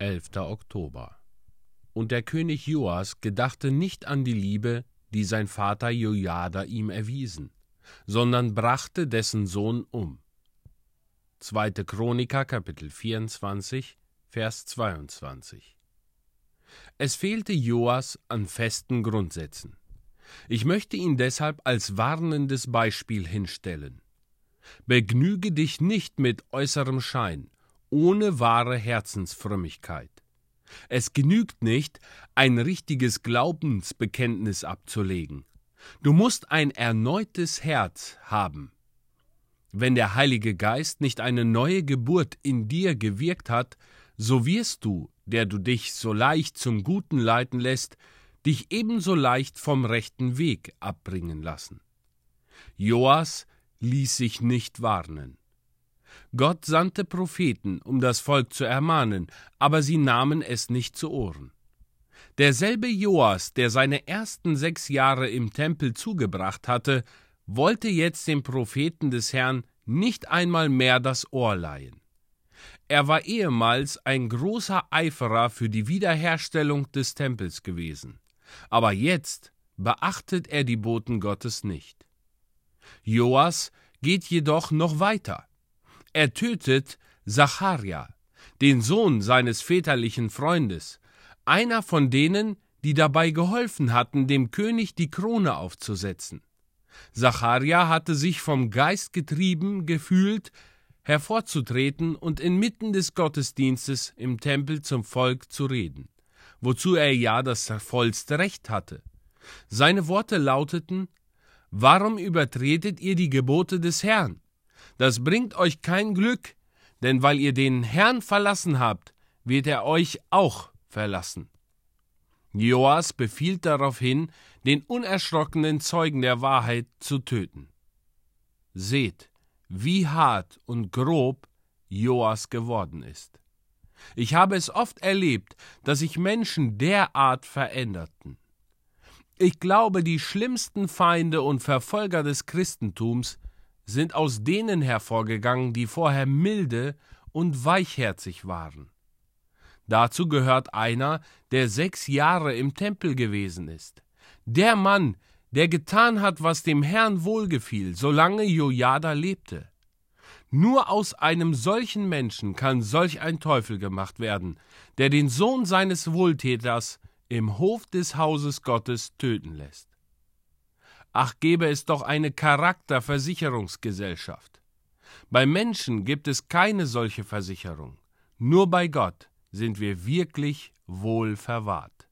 11. Oktober. Und der König Joas gedachte nicht an die Liebe, die sein Vater Jojada ihm erwiesen, sondern brachte dessen Sohn um. 2. Chroniker Kapitel 24 Vers 22 Es fehlte Joas an festen Grundsätzen. Ich möchte ihn deshalb als warnendes Beispiel hinstellen. Begnüge dich nicht mit äußerem Schein, ohne wahre Herzensfrömmigkeit. Es genügt nicht, ein richtiges Glaubensbekenntnis abzulegen. Du musst ein erneutes Herz haben. Wenn der Heilige Geist nicht eine neue Geburt in dir gewirkt hat, so wirst du, der du dich so leicht zum Guten leiten lässt, dich ebenso leicht vom rechten Weg abbringen lassen. Joas ließ sich nicht warnen. Gott sandte Propheten, um das Volk zu ermahnen, aber sie nahmen es nicht zu Ohren. Derselbe Joas, der seine ersten sechs Jahre im Tempel zugebracht hatte, wollte jetzt dem Propheten des Herrn nicht einmal mehr das Ohr leihen. Er war ehemals ein großer Eiferer für die Wiederherstellung des Tempels gewesen, aber jetzt beachtet er die Boten Gottes nicht. Joas geht jedoch noch weiter. Er tötet Zacharia, den Sohn seines väterlichen Freundes, einer von denen, die dabei geholfen hatten, dem König die Krone aufzusetzen. Zacharia hatte sich vom Geist getrieben gefühlt, hervorzutreten und inmitten des Gottesdienstes im Tempel zum Volk zu reden, wozu er ja das vollste Recht hatte. Seine Worte lauteten Warum übertretet ihr die Gebote des Herrn? Das bringt euch kein Glück, denn weil ihr den Herrn verlassen habt, wird er euch auch verlassen. Joas befiehlt daraufhin, den unerschrockenen Zeugen der Wahrheit zu töten. Seht, wie hart und grob Joas geworden ist. Ich habe es oft erlebt, dass sich Menschen derart veränderten. Ich glaube, die schlimmsten Feinde und Verfolger des Christentums sind aus denen hervorgegangen, die vorher milde und weichherzig waren. Dazu gehört einer, der sechs Jahre im Tempel gewesen ist. Der Mann, der getan hat, was dem Herrn wohlgefiel, solange Jojada lebte. Nur aus einem solchen Menschen kann solch ein Teufel gemacht werden, der den Sohn seines Wohltäters im Hof des Hauses Gottes töten lässt. Ach, gäbe es doch eine Charakterversicherungsgesellschaft. Bei Menschen gibt es keine solche Versicherung. Nur bei Gott sind wir wirklich wohl verwahrt.